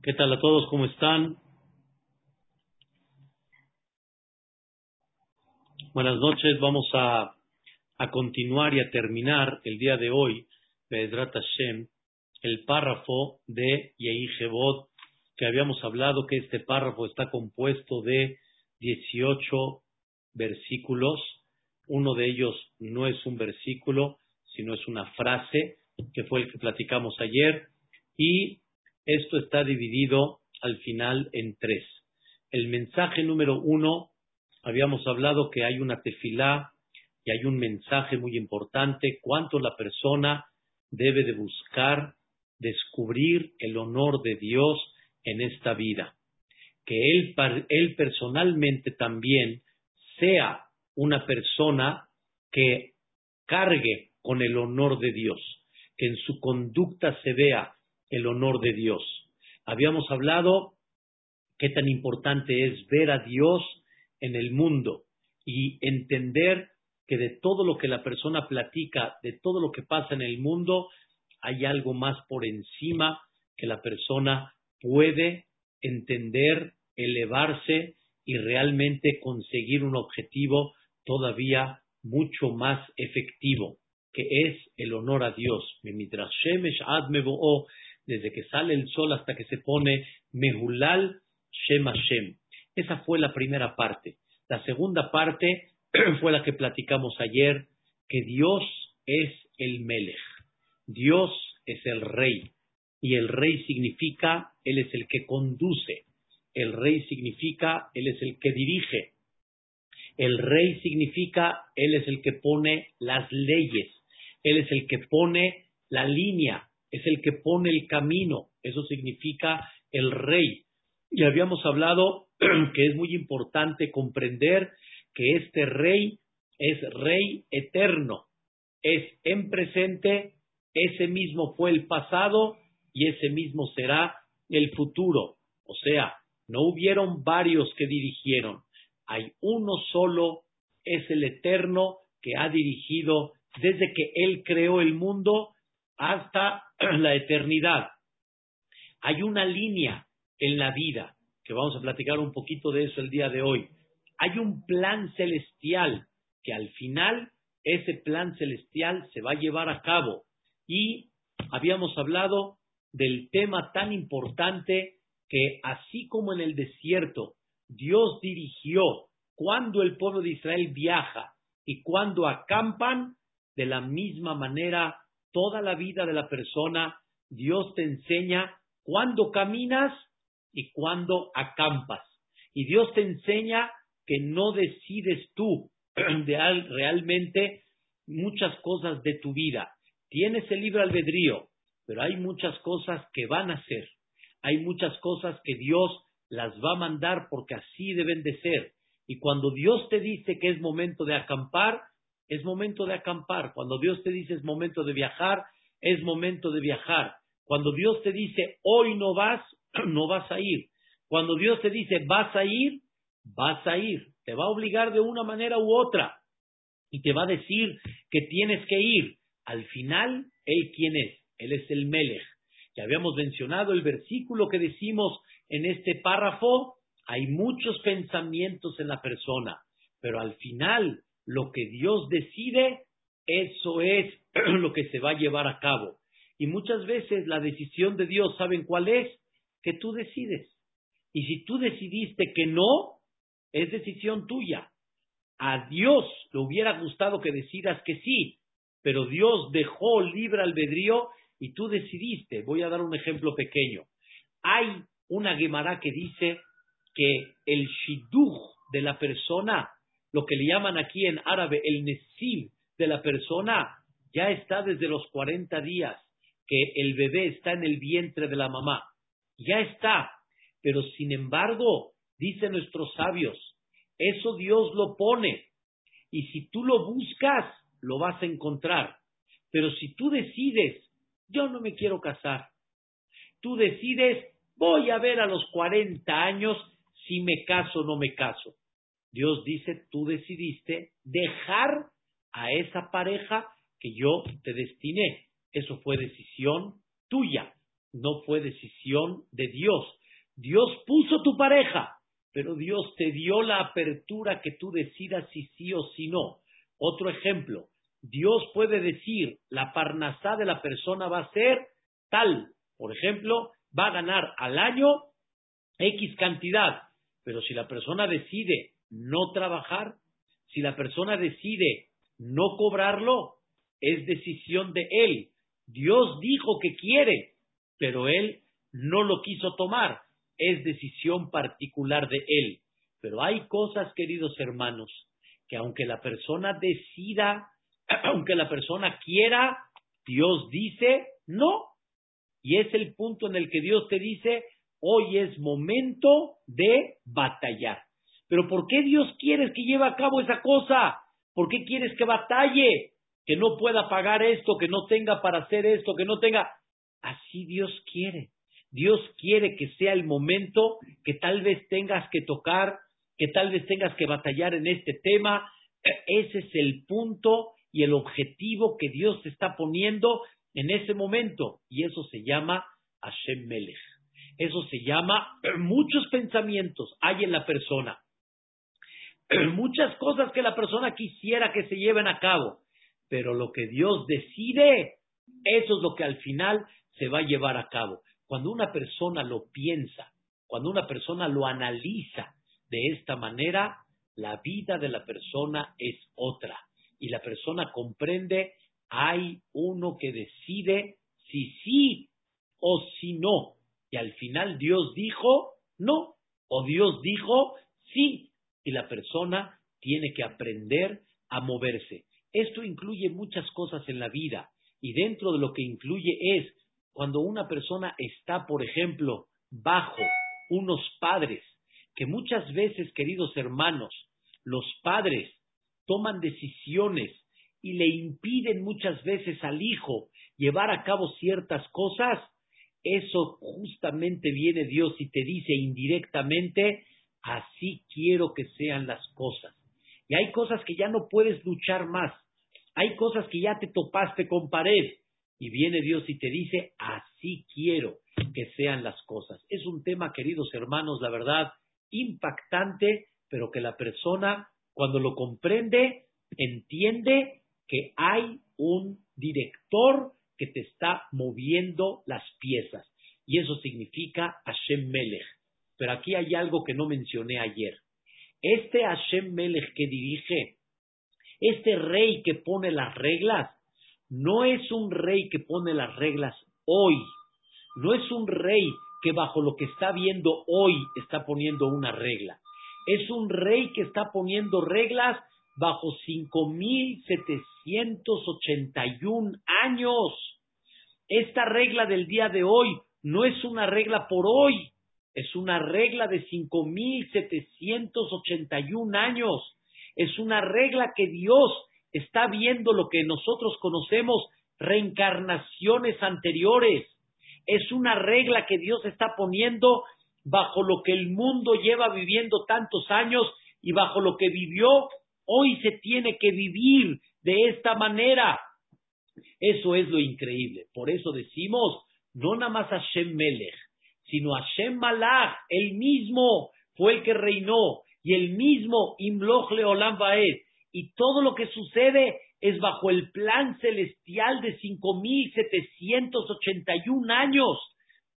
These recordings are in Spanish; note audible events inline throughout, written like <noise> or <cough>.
¿Qué tal a todos? ¿Cómo están? Buenas noches. Vamos a, a continuar y a terminar el día de hoy, Bedrat Hashem, el párrafo de Yehi que habíamos hablado que este párrafo está compuesto de 18 versículos. Uno de ellos no es un versículo, sino es una frase, que fue el que platicamos ayer. Y esto está dividido al final en tres. El mensaje número uno, habíamos hablado que hay una tefilá y hay un mensaje muy importante, cuánto la persona debe de buscar descubrir el honor de Dios en esta vida. Que él, él personalmente también sea una persona que cargue con el honor de Dios, que en su conducta se vea el honor de Dios. Habíamos hablado qué tan importante es ver a Dios en el mundo y entender que de todo lo que la persona platica, de todo lo que pasa en el mundo, hay algo más por encima que la persona puede entender, elevarse y realmente conseguir un objetivo todavía mucho más efectivo, que es el honor a Dios desde que sale el sol hasta que se pone Mehulal Shem Hashem. Esa fue la primera parte. La segunda parte <clears throat> fue la que platicamos ayer, que Dios es el Melech. Dios es el rey. Y el rey significa, Él es el que conduce. El rey significa, Él es el que dirige. El rey significa, Él es el que pone las leyes. Él es el que pone la línea es el que pone el camino, eso significa el rey. Y habíamos hablado <clears throat> que es muy importante comprender que este rey es rey eterno, es en presente, ese mismo fue el pasado y ese mismo será el futuro. O sea, no hubieron varios que dirigieron, hay uno solo, es el eterno que ha dirigido desde que él creó el mundo hasta <clears throat> la eternidad. Hay una línea en la vida, que vamos a platicar un poquito de eso el día de hoy. Hay un plan celestial que al final ese plan celestial se va a llevar a cabo. Y habíamos hablado del tema tan importante que así como en el desierto Dios dirigió cuando el pueblo de Israel viaja y cuando acampan, de la misma manera toda la vida de la persona, Dios te enseña cuándo caminas y cuándo acampas. Y Dios te enseña que no decides tú <clears throat> realmente muchas cosas de tu vida. Tienes el libre albedrío, pero hay muchas cosas que van a ser. Hay muchas cosas que Dios las va a mandar porque así deben de ser. Y cuando Dios te dice que es momento de acampar, es momento de acampar. Cuando Dios te dice es momento de viajar, es momento de viajar. Cuando Dios te dice hoy no vas, <clears throat> no vas a ir. Cuando Dios te dice vas a ir, vas a ir. Te va a obligar de una manera u otra. Y te va a decir que tienes que ir. Al final, Él quién es? Él es el Melech. Ya habíamos mencionado el versículo que decimos en este párrafo. Hay muchos pensamientos en la persona, pero al final lo que Dios decide, eso es <clears throat> lo que se va a llevar a cabo. Y muchas veces la decisión de Dios, ¿saben cuál es? Que tú decides. Y si tú decidiste que no, es decisión tuya. A Dios le hubiera gustado que decidas que sí, pero Dios dejó libre albedrío y tú decidiste. Voy a dar un ejemplo pequeño. Hay una Gemara que dice que el shidduch de la persona lo que le llaman aquí en árabe el nesil de la persona, ya está desde los 40 días que el bebé está en el vientre de la mamá. Ya está. Pero sin embargo, dicen nuestros sabios, eso Dios lo pone. Y si tú lo buscas, lo vas a encontrar. Pero si tú decides, yo no me quiero casar, tú decides, voy a ver a los 40 años si me caso o no me caso. Dios dice, tú decidiste dejar a esa pareja que yo te destiné. Eso fue decisión tuya. no fue decisión de Dios. Dios puso tu pareja, pero Dios te dio la apertura que tú decidas si sí o si no. Otro ejemplo, Dios puede decir, la parnasá de la persona va a ser tal, por ejemplo, va a ganar al año X cantidad, pero si la persona decide no trabajar, si la persona decide no cobrarlo, es decisión de él. Dios dijo que quiere, pero él no lo quiso tomar. Es decisión particular de él. Pero hay cosas, queridos hermanos, que aunque la persona decida, <clears throat> aunque la persona quiera, Dios dice no. Y es el punto en el que Dios te dice, hoy es momento de batallar. Pero ¿por qué Dios quiere que lleve a cabo esa cosa? ¿Por qué quieres que batalle? Que no pueda pagar esto, que no tenga para hacer esto, que no tenga. Así Dios quiere. Dios quiere que sea el momento que tal vez tengas que tocar, que tal vez tengas que batallar en este tema. Ese es el punto y el objetivo que Dios te está poniendo en ese momento. Y eso se llama Hashem Melech. Eso se llama muchos pensamientos hay en la persona. <clears throat> muchas cosas que la persona quisiera que se lleven a cabo, pero lo que Dios decide, eso es lo que al final se va a llevar a cabo. Cuando una persona lo piensa, cuando una persona lo analiza de esta manera, la vida de la persona es otra. Y la persona comprende, hay uno que decide si sí o si no. Y al final Dios dijo no, o Dios dijo sí y la persona tiene que aprender a moverse. Esto incluye muchas cosas en la vida y dentro de lo que incluye es cuando una persona está, por ejemplo, bajo unos padres, que muchas veces, queridos hermanos, los padres toman decisiones y le impiden muchas veces al hijo llevar a cabo ciertas cosas, eso justamente viene Dios y te dice indirectamente, Así quiero que sean las cosas. Y hay cosas que ya no puedes luchar más. Hay cosas que ya te topaste con pared. Y viene Dios y te dice, así quiero que sean las cosas. Es un tema, queridos hermanos, la verdad, impactante, pero que la persona, cuando lo comprende, entiende que hay un director que te está moviendo las piezas. Y eso significa Hashem Melech. Pero aquí hay algo que no mencioné ayer. Este Hashem Melech que dirige, este rey que pone las reglas, no es un rey que pone las reglas hoy. No es un rey que bajo lo que está viendo hoy está poniendo una regla. Es un rey que está poniendo reglas bajo 5.781 años. Esta regla del día de hoy no es una regla por hoy, es una regla de 5.781 años. Es una regla que Dios está viendo lo que nosotros conocemos reencarnaciones anteriores. Es una regla que Dios está poniendo bajo lo que el mundo lleva viviendo tantos años y bajo lo que vivió, hoy se tiene que vivir de esta manera. Eso es lo increíble. Por eso decimos, no nada más Hashem Melech, sino Hashem Malach, el mismo fue el que reinó, y el mismo Imloch Leolam Baed, y todo lo que sucede es bajo el plan celestial de 5.781 años.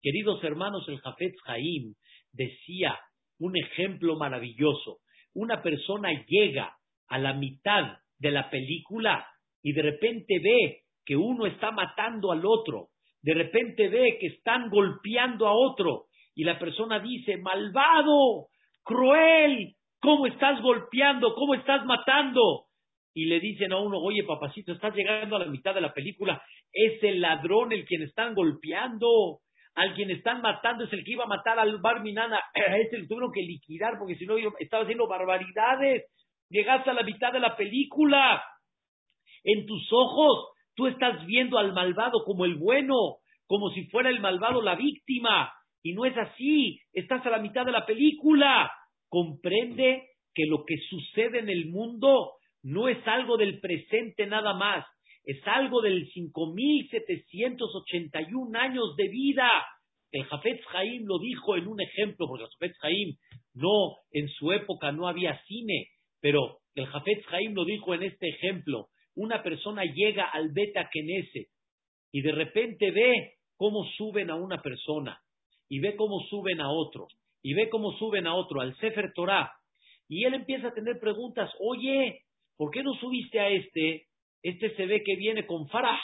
Queridos hermanos, el Jafetz Haim decía un ejemplo maravilloso. Una persona llega a la mitad de la película y de repente ve que uno está matando al otro de repente ve que están golpeando a otro y la persona dice, malvado, cruel, ¿cómo estás golpeando? ¿Cómo estás matando? Y le dicen a uno, oye papacito, estás llegando a la mitad de la película, es el ladrón el quien están golpeando, al quien están matando es el que iba a matar al Barminana, a <clears throat> ese lo tuvieron que liquidar porque si no estaba haciendo barbaridades, llegaste a la mitad de la película, en tus ojos Tú estás viendo al malvado como el bueno, como si fuera el malvado la víctima. Y no es así. Estás a la mitad de la película. Comprende que lo que sucede en el mundo no es algo del presente nada más. es algo del 5.781 años de vida. El Jafetz Haim lo dijo en un ejemplo, porque el Jafetz Haim no, en su época no había cine, pero el Jafetz Haim lo dijo en este ejemplo. Una persona llega al Beta Knesset y de repente ve cómo suben a una persona y ve cómo suben a otro y ve cómo suben a otro al Sefer Torah y él empieza a tener preguntas, oye, ¿por qué no subiste a este? Este se ve que viene con Farah.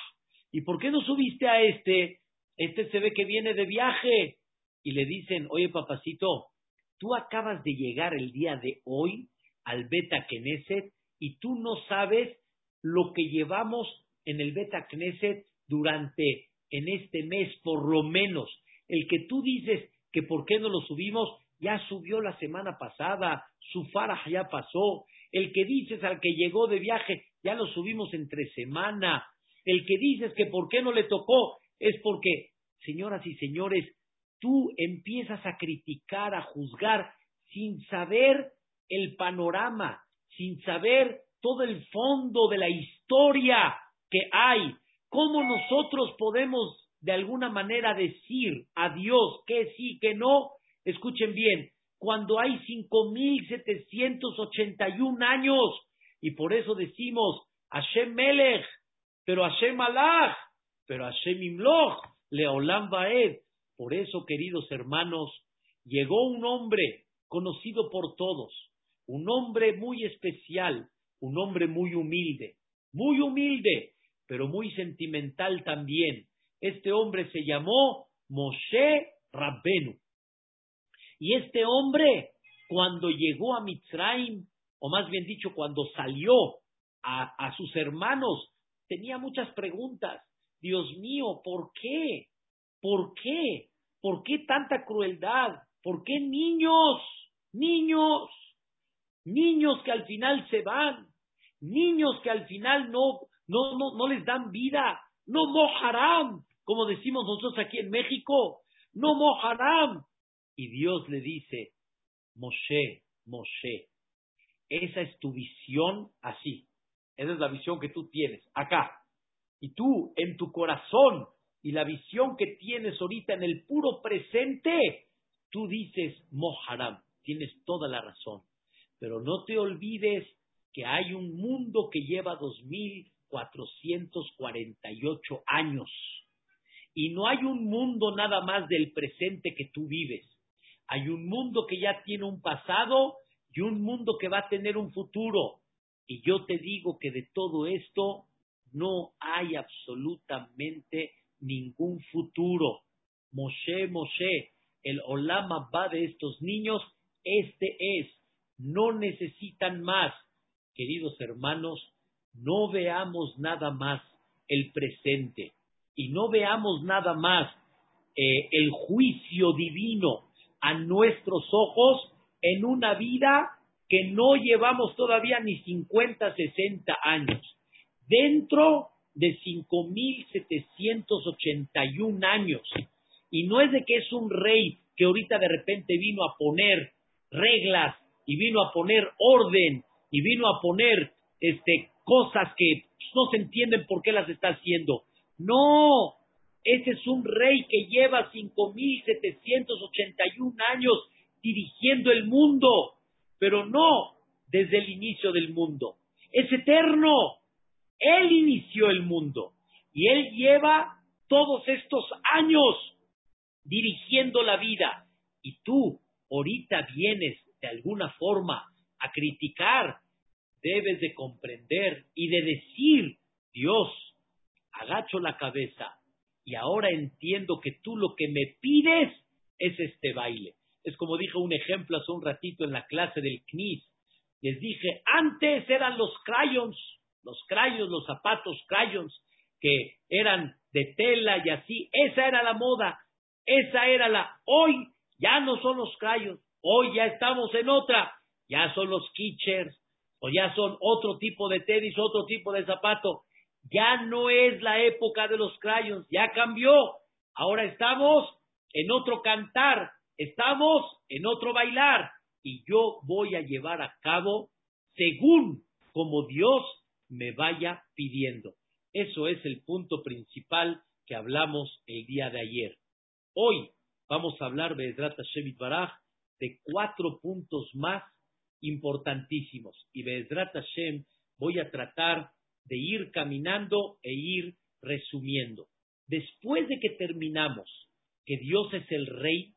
¿Y por qué no subiste a este? Este se ve que viene de viaje. Y le dicen, oye papacito, tú acabas de llegar el día de hoy al Beta Knesset y tú no sabes lo que llevamos en el Beta Knesset durante, en este mes, por lo menos. El que tú dices que por qué no lo subimos, ya subió la semana pasada, su faraj ya pasó. El que dices al que llegó de viaje, ya lo subimos entre semana. El que dices que por qué no le tocó, es porque, señoras y señores, tú empiezas a criticar, a juzgar, sin saber el panorama, sin saber todo el fondo de la historia que hay. ¿Cómo nosotros podemos de alguna manera decir a Dios que sí, que no? Escuchen bien, cuando hay 5.781 años, y por eso decimos Hashem Melech, pero Hashem Malach, pero Hashem Imloch, Leolam Baed. Por eso, queridos hermanos, llegó un hombre conocido por todos, un hombre muy especial, un hombre muy humilde, muy humilde, pero muy sentimental también. Este hombre se llamó Moshe Rabbenu. Y este hombre, cuando llegó a Mitzrayim, o más bien dicho, cuando salió a, a sus hermanos, tenía muchas preguntas. Dios mío, ¿por qué? ¿Por qué? ¿Por qué tanta crueldad? ¿Por qué niños? Niños. Niños que al final se van. Niños que al final no, no, no, no les dan vida. No mojarán, como decimos nosotros aquí en México. No mojarán. Y Dios le dice, Moshe, Moshe, esa es tu visión así. Esa es la visión que tú tienes acá. Y tú, en tu corazón, y la visión que tienes ahorita en el puro presente, tú dices, Moharam, tienes toda la razón. Pero no te olvides que hay un mundo que lleva 2448 años. Y no hay un mundo nada más del presente que tú vives. Hay un mundo que ya tiene un pasado y un mundo que va a tener un futuro. Y yo te digo que de todo esto no hay absolutamente ningún futuro. Moshe, Moshe, el Olama va de estos niños, este es. No necesitan más. Queridos hermanos, no veamos nada más el presente y no veamos nada más eh, el juicio divino a nuestros ojos en una vida que no llevamos todavía ni 50, 60 años. Dentro de 5.781 años. Y no es de que es un rey que ahorita de repente vino a poner reglas y vino a poner orden y vino a poner este, cosas que no se entienden por qué las está haciendo. No, ese es un rey que lleva 5.781 años dirigiendo el mundo, pero no desde el inicio del mundo. Es eterno. Él inició el mundo y él lleva todos estos años dirigiendo la vida. Y tú ahorita vienes de alguna forma a criticar, debes de comprender y de decir, Dios, agacho la cabeza, y ahora entiendo que tú lo que me pides es este baile. Es como dije un ejemplo hace un ratito en la clase del CNIS. Les dije, antes eran los crayons, los crayons, los zapatos crayons, que eran de tela y así. Esa era la moda, esa era la... Hoy ya no son los crayons, hoy ya estamos en otra. Ya son los kitchers, o ya son otro tipo de tenis, otro tipo de zapato. Ya no es la época de los crayons, ya cambió. Ahora estamos en otro cantar, estamos en otro bailar y yo voy a llevar a cabo según como Dios me vaya pidiendo. Eso es el punto principal que hablamos el día de ayer. Hoy vamos a hablar, Be'ezrat Hashem Baraj, de cuatro puntos más importantísimos. Y Be'ezrat Hashem voy a tratar de ir caminando e ir resumiendo. Después de que terminamos que Dios es el rey,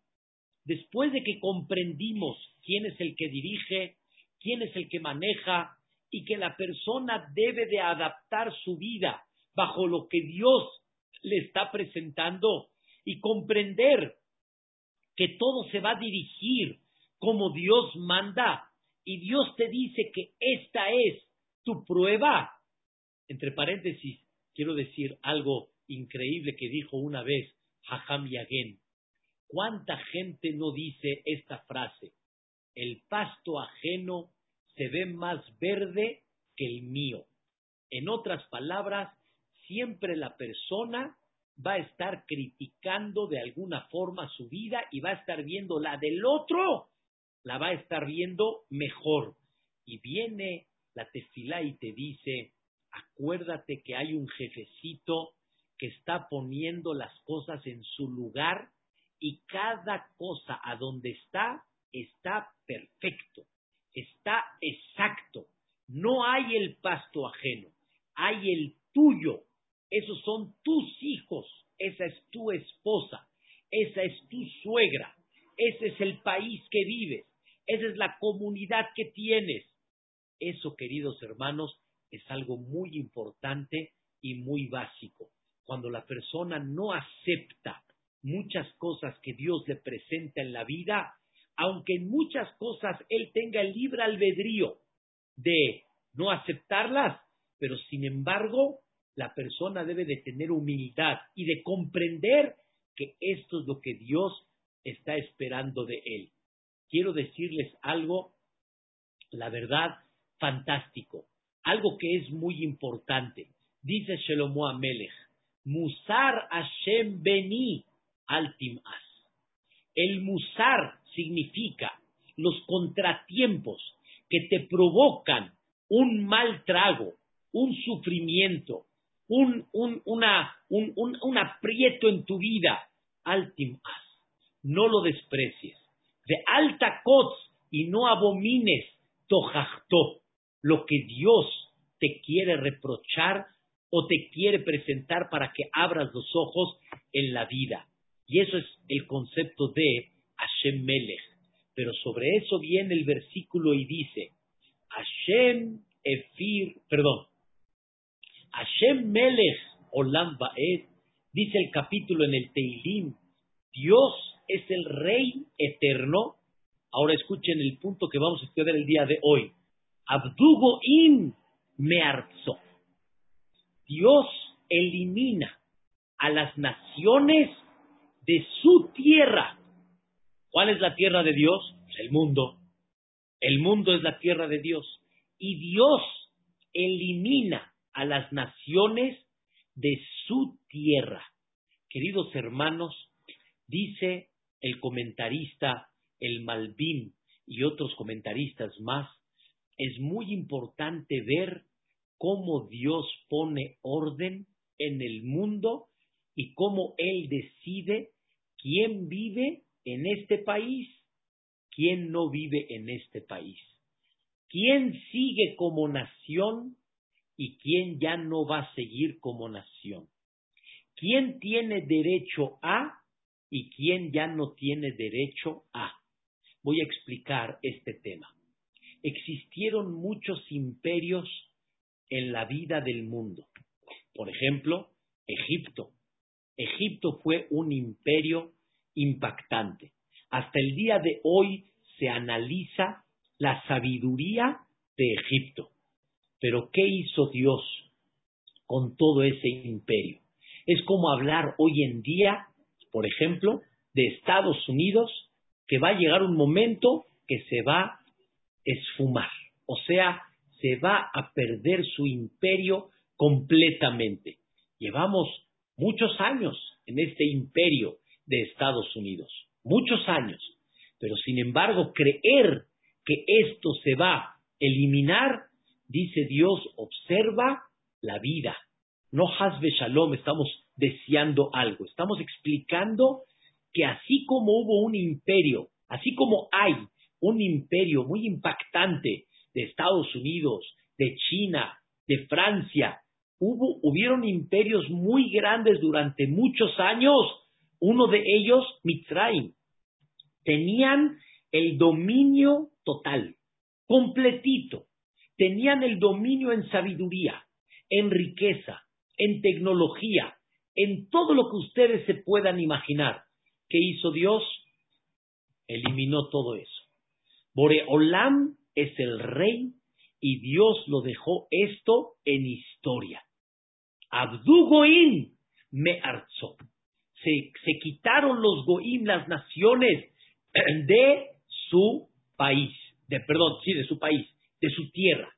después de que comprendimos quién es el que dirige, quién es el que maneja y que la persona debe de adaptar su vida bajo lo que Dios le está presentando y comprender que todo se va a dirigir como Dios manda y Dios te dice que esta es tu prueba. Entre paréntesis, quiero decir algo increíble que dijo una vez Hajam Yagen. ¿Cuánta gente no dice esta frase? El pasto ajeno se ve más verde que el mío. En otras palabras, siempre la persona va a estar criticando de alguna forma su vida y va a estar viendo la del otro, la va a estar viendo mejor. Y viene la tefilá y te dice, acuérdate que hay un jefecito que está poniendo las cosas en su lugar y cada cosa a donde está está perfecto, está exacto. No hay el pasto ajeno, hay el tuyo esos son tus hijos, esa es tu esposa, esa es tu suegra, ese es el país que vives, esa es la comunidad que tienes. Eso, queridos hermanos, es algo muy importante y muy básico. Cuando la persona no acepta muchas cosas que Dios le presenta en la vida, aunque en muchas cosas él tenga el libre albedrío de no aceptarlas, pero sin embargo la persona debe de tener humildad y de comprender que esto es lo que Dios está esperando de él. Quiero decirles algo, la verdad, fantástico, algo que es muy importante. Dice Shelomo Amelech, Musar Hashem Beni Altim As. El Musar significa los contratiempos que te provocan un mal trago, un sufrimiento, un, un, una, un, un, aprieto en tu vida, altim No lo desprecies. De alta cots y no abomines tojachto, lo que Dios te quiere reprochar o te quiere presentar para que abras los ojos en la vida. Y eso es el concepto de Hashem Melech. Pero sobre eso viene el versículo y dice, Hashem Efir, perdón, Hashem Melech Olam Baed, dice el capítulo en el Teilim, Dios es el Rey eterno. Ahora escuchen el punto que vamos a estudiar el día de hoy. Abdugo in mearzo. Dios elimina a las naciones de su tierra. ¿Cuál es la tierra de Dios? El mundo. El mundo es la tierra de Dios. Y Dios elimina a las naciones de su tierra. Queridos hermanos, dice el comentarista, el Malvin y otros comentaristas más, es muy importante ver cómo Dios pone orden en el mundo y cómo Él decide quién vive en este país, quién no vive en este país, quién sigue como nación y quién ya no va a seguir como nación. ¿Quién tiene derecho a y quién ya no tiene derecho a? Voy a explicar este tema. Existieron muchos imperios en la vida del mundo. Por ejemplo, Egipto. Egipto fue un imperio impactante. Hasta el día de hoy se analiza la sabiduría de Egipto. Pero ¿qué hizo Dios con todo ese imperio? Es como hablar hoy en día, por ejemplo, de Estados Unidos, que va a llegar un momento que se va a esfumar, o sea, se va a perder su imperio completamente. Llevamos muchos años en este imperio de Estados Unidos, muchos años, pero sin embargo creer que esto se va a eliminar Dice Dios, observa la vida, No Hasbe Shalom, estamos deseando algo. Estamos explicando que así como hubo un imperio, así como hay un imperio muy impactante de Estados Unidos, de China, de Francia, hubo, hubieron imperios muy grandes durante muchos años. Uno de ellos, Mitzrayim. Tenían el dominio total, completito. Tenían el dominio en sabiduría, en riqueza, en tecnología, en todo lo que ustedes se puedan imaginar. ¿Qué hizo Dios? Eliminó todo eso. Boreolam es el rey y Dios lo dejó esto en historia. Abdu Goim me arzó. Se, se quitaron los Goim, las naciones, <clears throat> de su país, de, perdón, sí, de su país, de su tierra.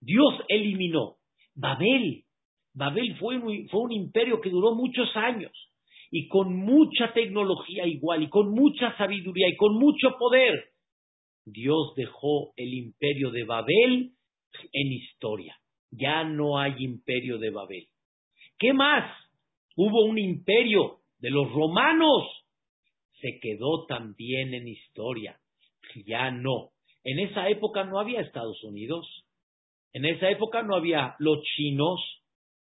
Dios eliminó. Babel, Babel fue fue un imperio que duró muchos años y con mucha tecnología igual y con mucha sabiduría y con mucho poder. Dios dejó el imperio de Babel en historia. Ya no hay imperio de Babel. ¿Qué más? Hubo un imperio de los romanos. Se quedó también en historia. Ya no. En esa época no había Estados Unidos. En esa época no había los chinos.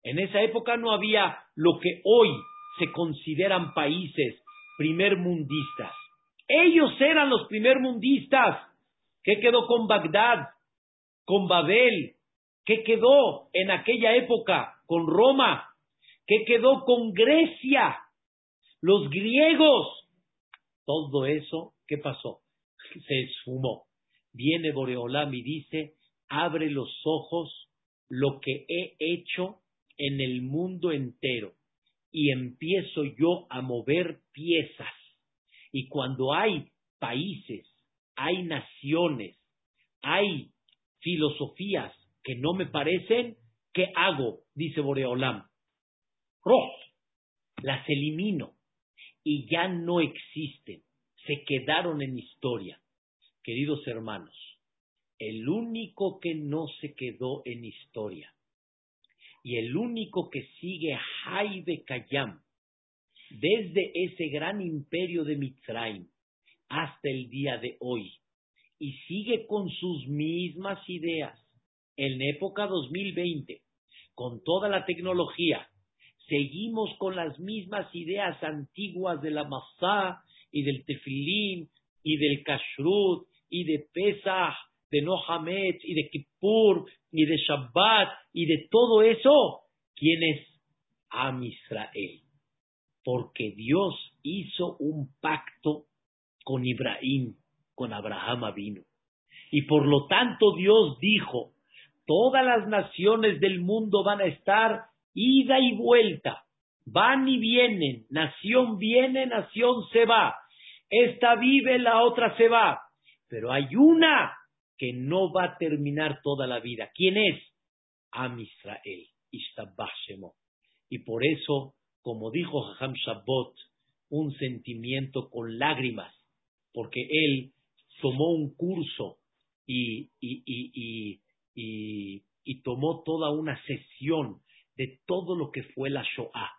En esa época no había lo que hoy se consideran países primermundistas. Ellos eran los primermundistas. ¿Qué quedó con Bagdad? Con Babel. ¿Qué quedó en aquella época con Roma? ¿Qué quedó con Grecia? Los griegos. Todo eso, ¿qué pasó? Se esfumó. Viene Boreolam y dice, abre los ojos lo que he hecho en el mundo entero y empiezo yo a mover piezas. Y cuando hay países, hay naciones, hay filosofías que no me parecen, ¿qué hago? Dice Boreolam. Ros, las elimino y ya no existen, se quedaron en historia. Queridos hermanos, el único que no se quedó en historia y el único que sigue Haibe Kayam, desde ese gran imperio de Mitzrayim hasta el día de hoy, y sigue con sus mismas ideas. En época 2020, con toda la tecnología, seguimos con las mismas ideas antiguas de la Masá y del Tefilín y del Kashrut y de Pesach, de Nohamet y de Kippur y de Shabbat y de todo eso, ¿quién es? Am Israel. Porque Dios hizo un pacto con Ibrahim, con Abraham vino. Y por lo tanto Dios dijo, todas las naciones del mundo van a estar ida y vuelta, van y vienen, nación viene, nación se va, esta vive, la otra se va, pero hay una que no va a terminar toda la vida. ¿Quién es? Am Israel, Y por eso, como dijo Jajam Shabbat, un sentimiento con lágrimas, porque él tomó un curso y, y, y, y, tomó toda una sesión de todo lo que fue la Shoah.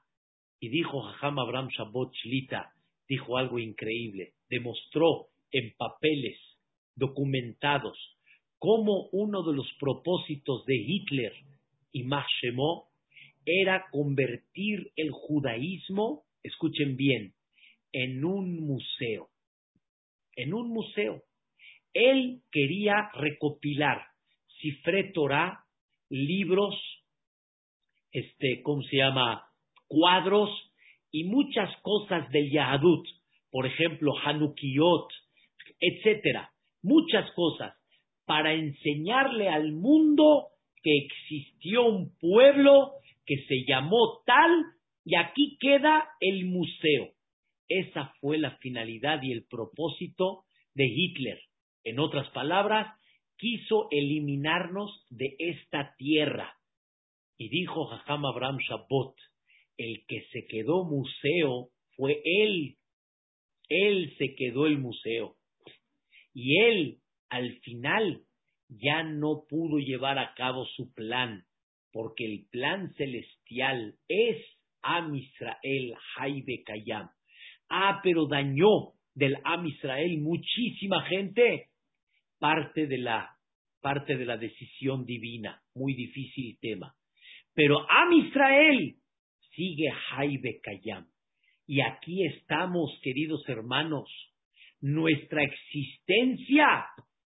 Y dijo Jajam Abraham Shabbat Shlita, dijo algo increíble, demostró en papeles documentados cómo uno de los propósitos de Hitler y Mashemó era convertir el judaísmo, escuchen bien, en un museo. En un museo. Él quería recopilar Cifre Torah, libros, este, ¿cómo se llama? Cuadros y muchas cosas del Yahadut, por ejemplo, Hanukiyot, etcétera, muchas cosas, para enseñarle al mundo que existió un pueblo que se llamó tal y aquí queda el museo. Esa fue la finalidad y el propósito de Hitler. En otras palabras, quiso eliminarnos de esta tierra. Y dijo Jajam Abraham Shabbat, el que se quedó museo fue él. Él se quedó el museo. Y él, al final, ya no pudo llevar a cabo su plan. porque el plan celestial es Am Israel Haibe Kayam. Ah, pero dañó del Am Israel muchísima gente. Parte de la, parte de la decisión divina. Muy difícil tema. Pero Am Israel sigue Haibe Kayam. Y aquí estamos, queridos hermanos. Nuestra existencia,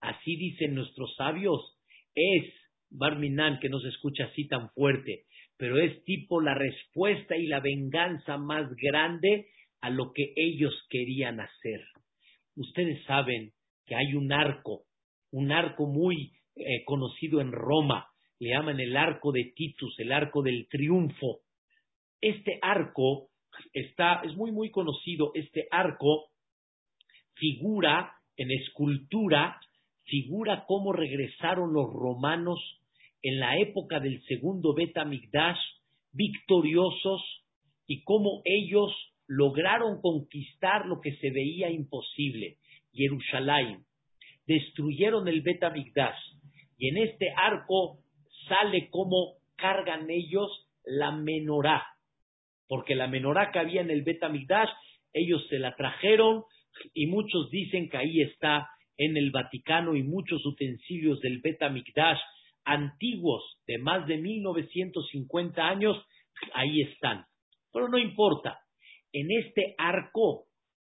así dicen nuestros sabios, es, Barminan, que nos escucha así tan fuerte, pero es tipo la respuesta y la venganza más grande a lo que ellos querían hacer. Ustedes saben que hay un arco, un arco muy eh, conocido en Roma, le llaman el arco de Titus, el arco del triunfo. Este arco está, es muy, muy conocido, este arco figura en escultura, figura cómo regresaron los romanos en la época del segundo Betamigdash, victoriosos, y cómo ellos lograron conquistar lo que se veía imposible, Jerusalén. Destruyeron el Betamigdash, y en este arco sale cómo cargan ellos la menorá, porque la menorá que había en el Betamigdash, ellos se la trajeron, y muchos dicen que ahí está en el Vaticano y muchos utensilios del Betamigdash antiguos de más de 1950 años, ahí están. Pero no importa. En este arco,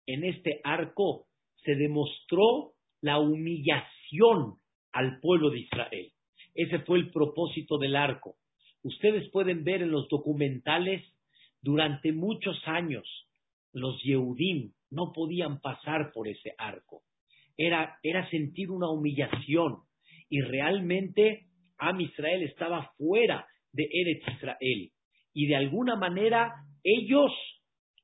en este arco se demostró la humillación al pueblo de Israel. Ese fue el propósito del arco. Ustedes pueden ver en los documentales, durante muchos años, los Yehudim no podían pasar por ese arco. Era, era sentir una humillación. Y realmente Am Israel estaba fuera de Eretz Israel. Y de alguna manera ellos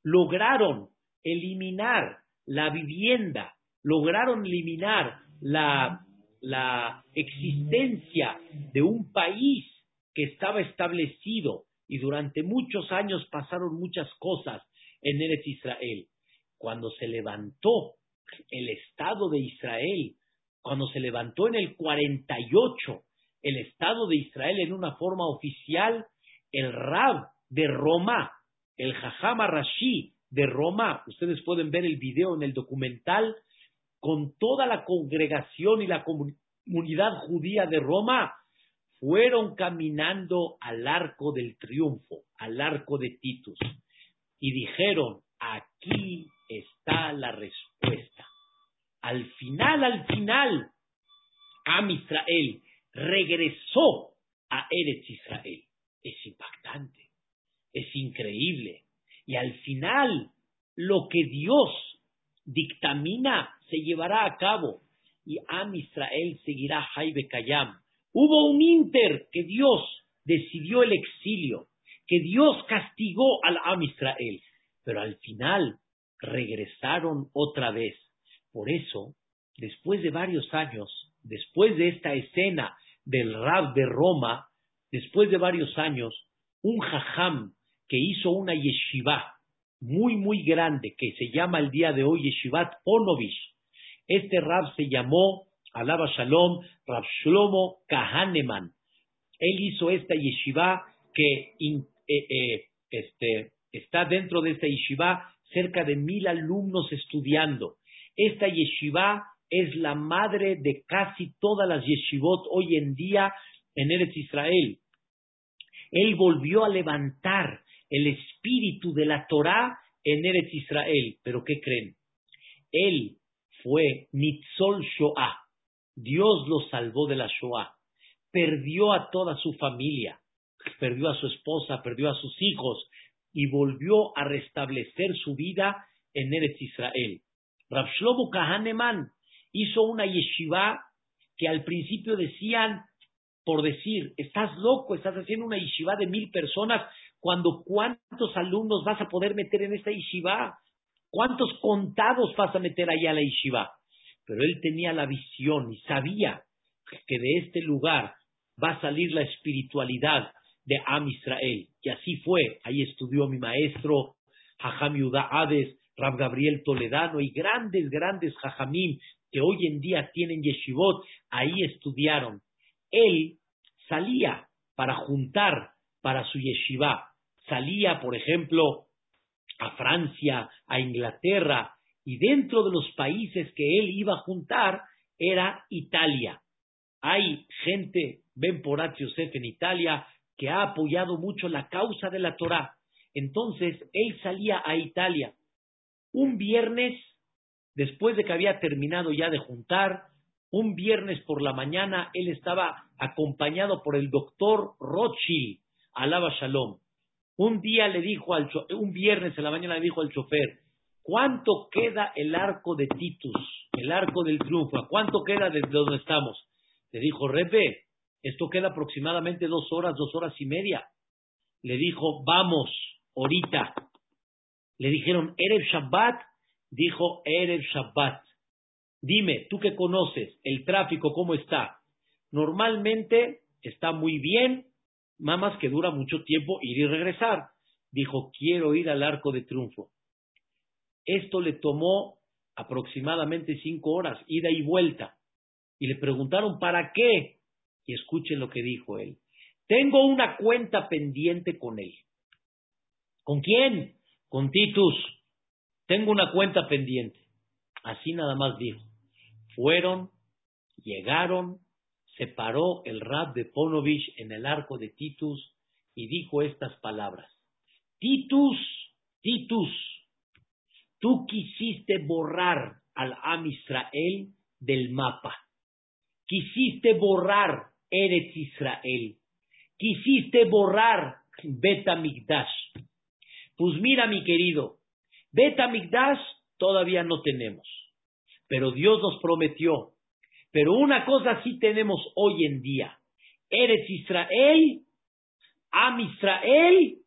lograron eliminar la vivienda, lograron eliminar la, la existencia de un país que estaba establecido y durante muchos años pasaron muchas cosas en Eretz Israel. Cuando se levantó el Estado de Israel, cuando se levantó en el 48 el Estado de Israel en una forma oficial, el Rab de Roma, el Jajama Rashi de Roma, ustedes pueden ver el video en el documental, con toda la congregación y la comunidad judía de Roma, fueron caminando al arco del triunfo, al arco de Titus, y dijeron, aquí está la respuesta. Al final, al final, Am Israel regresó a Eretz Israel. Es impactante, es increíble. Y al final, lo que Dios dictamina se llevará a cabo y Am Israel seguirá Jaibe Kayam. Hubo un inter que Dios decidió el exilio, que Dios castigó al Am Israel, pero al final regresaron otra vez. Por eso, después de varios años, después de esta escena del Rab de Roma, después de varios años, un jajam que hizo una yeshiva muy, muy grande, que se llama el día de hoy Yeshivat Ponovich. Este Rab se llamó, alaba Shalom, Rab Shlomo Kahaneman. Él hizo esta yeshiva que eh, eh, este, está dentro de esta yeshiva cerca de mil alumnos estudiando. Esta yeshiva es la madre de casi todas las yeshivot hoy en día en Eretz Israel. Él volvió a levantar el espíritu de la Torá en Eretz Israel. Pero ¿qué creen? Él fue Nitzol Shoah. Dios lo salvó de la Shoah. Perdió a toda su familia. Perdió a su esposa, perdió a sus hijos y volvió a restablecer su vida en Eretz Israel. Rav Shlomo Kahaneman hizo una yeshiva que al principio decían, por decir, estás loco, estás haciendo una yeshiva de mil personas, cuando cuántos alumnos vas a poder meter en esta yeshiva, cuántos contados vas a meter allá a la yeshiva. Pero él tenía la visión y sabía que de este lugar va a salir la espiritualidad de Am Israel. Y así fue. Ahí estudió mi maestro, Jajam Yudá Hades, Rab Gabriel Toledano y grandes, grandes Jajamim que hoy en día tienen yeshivot, ahí estudiaron. Él salía para juntar para su yeshiva. Salía, por ejemplo, a Francia, a Inglaterra, y dentro de los países que él iba a juntar era Italia. Hay gente, Ben Porat Yosef en Italia, que ha apoyado mucho la causa de la Torah. Entonces, él salía a Italia. Un viernes, después de que había terminado ya de juntar, un viernes por la mañana, él estaba acompañado por el doctor Rochi, alaba Shalom. Un día le dijo al un viernes en la mañana le dijo al chofer, ¿cuánto queda el arco de Titus, el arco del triunfo? ¿Cuánto queda desde donde estamos? Le dijo, Repe, esto queda aproximadamente dos horas, dos horas y media. Le dijo, vamos, ahorita. Le dijeron, Erev Shabbat. Dijo, Erev Shabbat. Dime, tú que conoces el tráfico, ¿cómo está? Normalmente está muy bien, más que dura mucho tiempo ir y regresar. Dijo, quiero ir al arco de triunfo. Esto le tomó aproximadamente cinco horas, ida y vuelta. Y le preguntaron, ¿para qué? Y escuchen lo que dijo él. Tengo una cuenta pendiente con él. ¿Con quién? Con Titus. Tengo una cuenta pendiente. Así nada más dijo. Fueron, llegaron, se paró el rab de Ponovich en el arco de Titus y dijo estas palabras. Titus, Titus, tú quisiste borrar al Am Israel del mapa. Quisiste borrar Eretz Israel. Quisiste borrar Betamigdash. Pues mira, mi querido, Betamigdash todavía no tenemos pero Dios nos prometió. Pero una cosa sí tenemos hoy en día. Eres Israel, Am Israel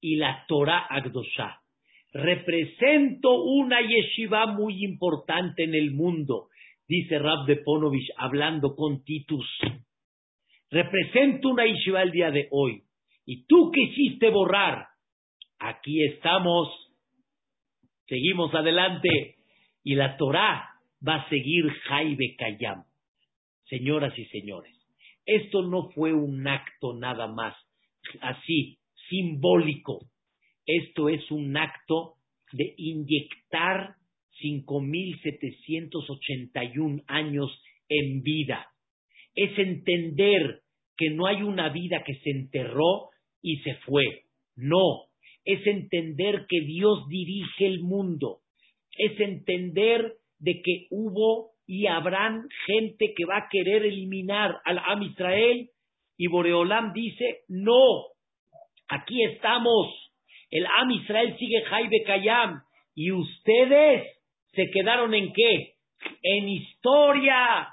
y la Torah Agdosha. Represento una yeshiva muy importante en el mundo, dice Rab de Ponovich hablando con Titus. Represento una yeshiva el día de hoy. Y tú quisiste borrar. Aquí estamos. Seguimos adelante. Y la Torah va a seguir Jaibe Kayam. Señoras y señores, esto no fue un acto nada más así, simbólico. Esto es un acto de inyectar 5.781 años en vida. Es entender que no hay una vida que se enterró y se fue. No, es entender que Dios dirige el mundo. Es entender de que hubo y habrán gente que va a querer eliminar al Am Israel y Boreolam dice, no, aquí estamos, el Am Israel sigue Jaibe Kayam y ustedes se quedaron en qué? En historia.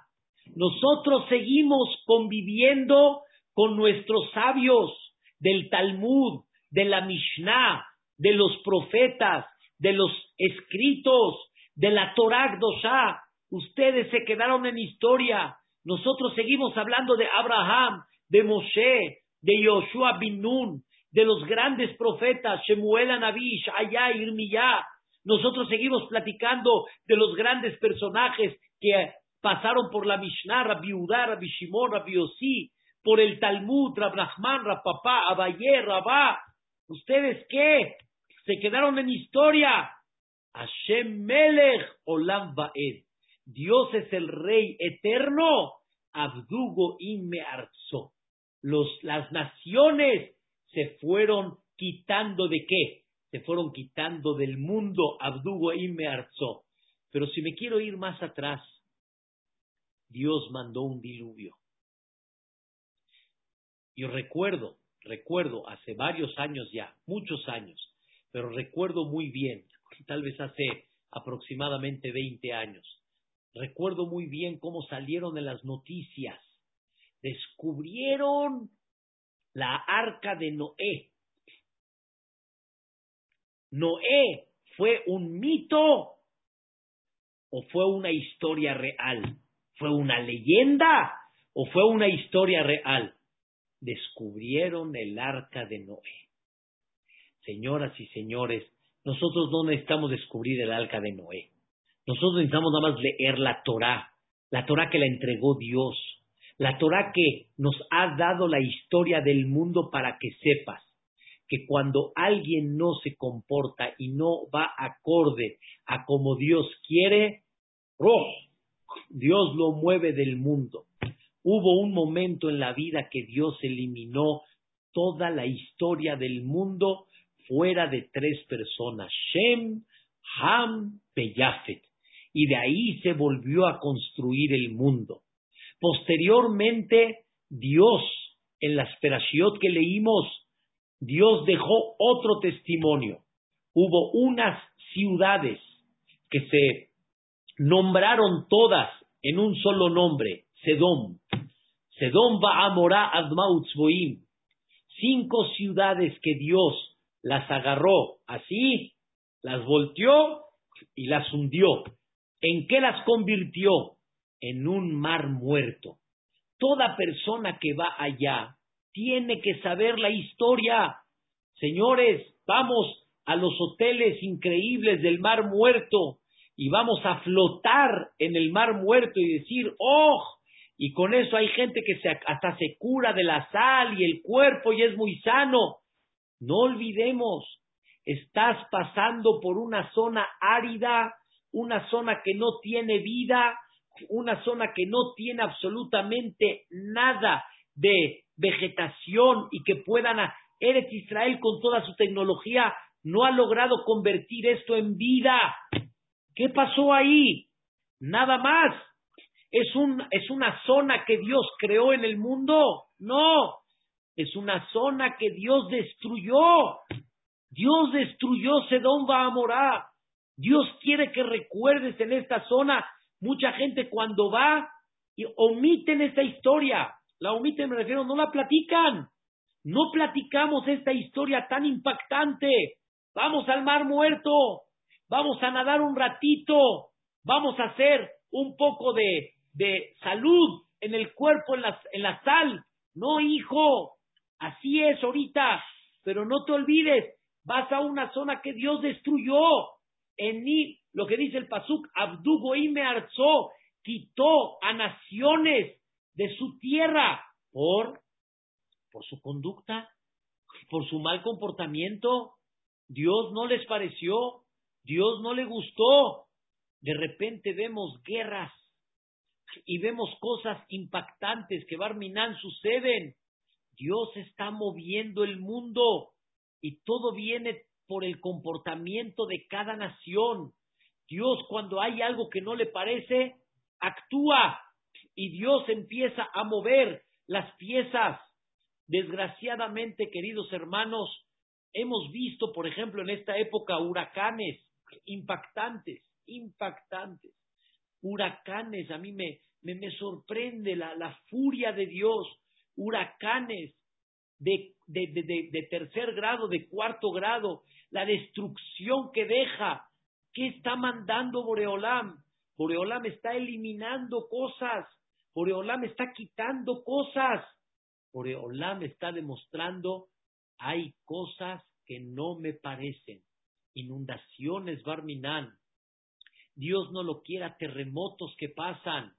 Nosotros seguimos conviviendo con nuestros sabios del Talmud, de la Mishnah, de los profetas, de los escritos, de la Torah Dosha. Ustedes se quedaron en historia. Nosotros seguimos hablando de Abraham, de Moshe, de Yoshua bin Nun, de los grandes profetas, Shemuel Anabish, Ayá, Irmiyá. Nosotros seguimos platicando de los grandes personajes que pasaron por la Mishnah, Rabbi Udá, Rabbi Shimon, por el Talmud, Rab Nachman, Rab Papá, Rabá. ¿Ustedes qué? Se quedaron en historia. Hashem Melech Olam Vaed. Dios es el Rey eterno. Abdugo me Arzo. Los, las naciones se fueron quitando de qué? Se fueron quitando del mundo. Abdugo me Arzo. Pero si me quiero ir más atrás, Dios mandó un diluvio. Yo recuerdo, recuerdo hace varios años ya, muchos años, pero recuerdo muy bien tal vez hace aproximadamente 20 años. Recuerdo muy bien cómo salieron en las noticias. Descubrieron la arca de Noé. ¿Noé fue un mito o fue una historia real? ¿Fue una leyenda o fue una historia real? Descubrieron el arca de Noé. Señoras y señores, nosotros no necesitamos descubrir el arca de Noé. Nosotros necesitamos nada más leer la Torah, la Torah que la entregó Dios, La Torah que nos ha dado la historia del mundo para que sepas que cuando alguien no se comporta y no va acorde a como Dios quiere, ¡oh! Dios lo mueve del mundo. Hubo un momento en la vida que Dios eliminó toda la historia del mundo fuera de tres personas, Shem, Ham, Peyafet, y de ahí se volvió a construir el mundo. Posteriormente, Dios, en la Perashiot que leímos, Dios dejó otro testimonio. Hubo unas ciudades que se nombraron todas en un solo nombre, Sedom. Sedom va a Admautzboim. Cinco ciudades que Dios las agarró así, las volteó y las hundió. ¿En qué las convirtió? En un mar muerto. Toda persona que va allá tiene que saber la historia. Señores, vamos a los hoteles increíbles del mar muerto y vamos a flotar en el mar muerto y decir, oh, y con eso hay gente que se, hasta se cura de la sal y el cuerpo y es muy sano. No olvidemos, estás pasando por una zona árida, una zona que no tiene vida, una zona que no tiene absolutamente nada de vegetación y que puedan a Eretz Israel con toda su tecnología no ha logrado convertir esto en vida. ¿Qué pasó ahí? Nada más. ¿Es, un, ¿Es una zona que Dios creó en el mundo? No. Es una zona que Dios destruyó. Dios destruyó Sedón Bahamorá. Dios quiere que recuerdes en esta zona. Mucha gente cuando va y omiten esta historia. La omiten, me refiero, no la platican. No platicamos esta historia tan impactante. Vamos al mar muerto. Vamos a nadar un ratito. Vamos a hacer un poco de, de salud en el cuerpo, en la, en la sal. No, hijo. Así es ahorita, pero no te olvides, vas a una zona que Dios destruyó. En mí, lo que dice el Pasuk, Abdu me Arzó, quitó a naciones de su tierra por, por su conducta, por su mal comportamiento. Dios no les pareció, Dios no le gustó. De repente vemos guerras y vemos cosas impactantes que Barminan suceden. Dios está moviendo el mundo y todo viene por el comportamiento de cada nación. Dios cuando hay algo que no le parece, actúa y Dios empieza a mover las piezas. Desgraciadamente, queridos hermanos, hemos visto, por ejemplo, en esta época huracanes impactantes, impactantes. Huracanes, a mí me, me, me sorprende la, la furia de Dios huracanes de, de, tercer grado, de cuarto grado, la destrucción que deja. ¿Qué está mandando Boreolam? Boreolam está eliminando cosas. Boreolam está quitando cosas. Boreolam está demostrando hay cosas que no me parecen. Inundaciones, Barminan. Dios no lo quiera, terremotos que pasan.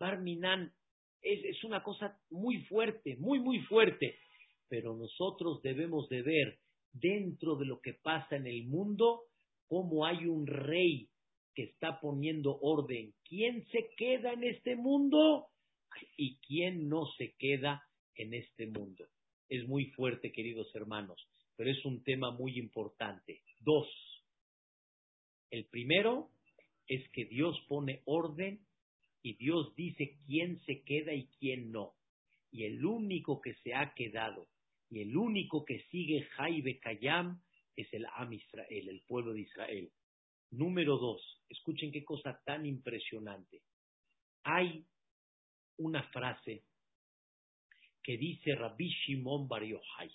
Barminan, es, una cosa muy fuerte, muy, muy fuerte. Pero nosotros debemos de ver dentro de lo que pasa en el mundo cómo hay un rey que está poniendo orden. ¿Quién se queda en este mundo y quién no se queda en este mundo? Es muy fuerte, queridos hermanos, pero es un tema muy importante. Dos. El primero es que Dios pone orden y Dios dice quién se queda y quién no. Y el único que se ha quedado y el único que sigue Jaibe Kayam es el Am Israel, el pueblo de Israel. Número dos, escuchen qué cosa tan impresionante. Hay una frase que dice Rabbi Shimon Bar Yochai,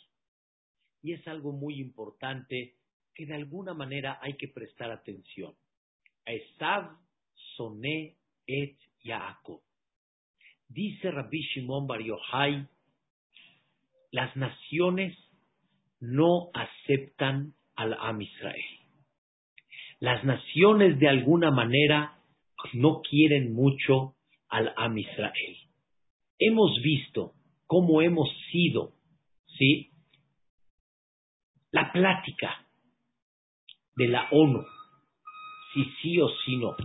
y es algo muy importante que de alguna manera hay que prestar atención. Esav soné et Jacob. Dice Rabbi Shimon Bar Yochai, las naciones no aceptan al Am Israel. Las naciones de alguna manera no quieren mucho al Am Israel. hemos visto cómo hemos sido, ¿sí? La plática de la ONU, si sí o si no,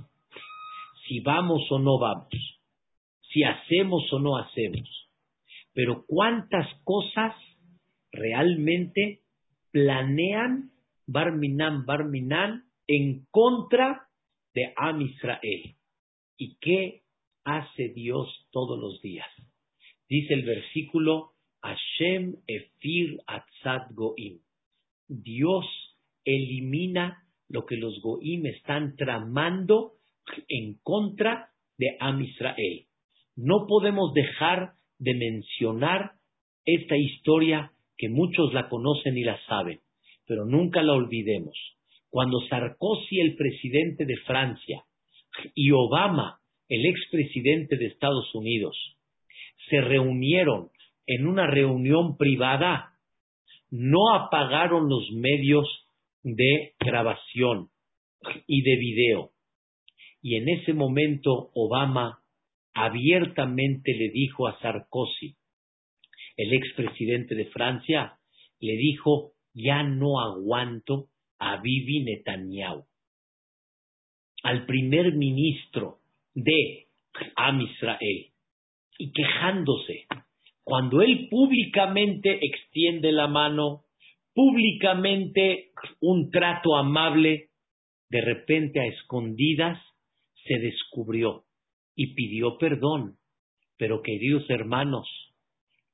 si vamos o no vamos, si hacemos o no hacemos, pero cuántas cosas realmente planean Barminan, Barminan en contra de Am Israel. ¿Y qué hace Dios todos los días? Dice el versículo, Hashem Efir Atzad Goim. Dios elimina lo que los Goim están tramando en contra de Am Israel. No podemos dejar de mencionar esta historia que muchos la conocen y la saben, pero nunca la olvidemos. Cuando Sarkozy, el presidente de Francia, y Obama, el expresidente de Estados Unidos, se reunieron en una reunión privada, no apagaron los medios de grabación y de video. Y en ese momento Obama abiertamente le dijo a Sarkozy, el expresidente de Francia, le dijo, ya no aguanto a Bibi Netanyahu. Al primer ministro de Am Israel y quejándose. Cuando él públicamente extiende la mano, públicamente un trato amable, de repente a escondidas se descubrió y pidió perdón. Pero queridos hermanos,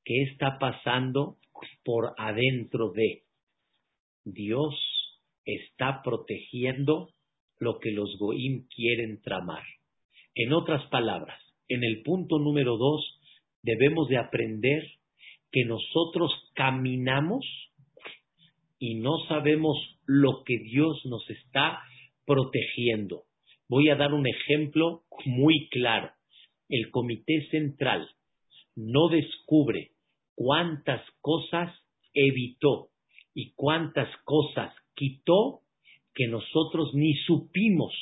¿qué está pasando por adentro de? Dios está protegiendo lo que los Goim quieren tramar. En otras palabras, en el punto número dos, debemos de aprender que nosotros caminamos y no sabemos lo que Dios nos está protegiendo. Voy a dar un ejemplo muy claro. El Comité Central no descubre cuántas cosas evitó y cuántas cosas quitó que nosotros ni supimos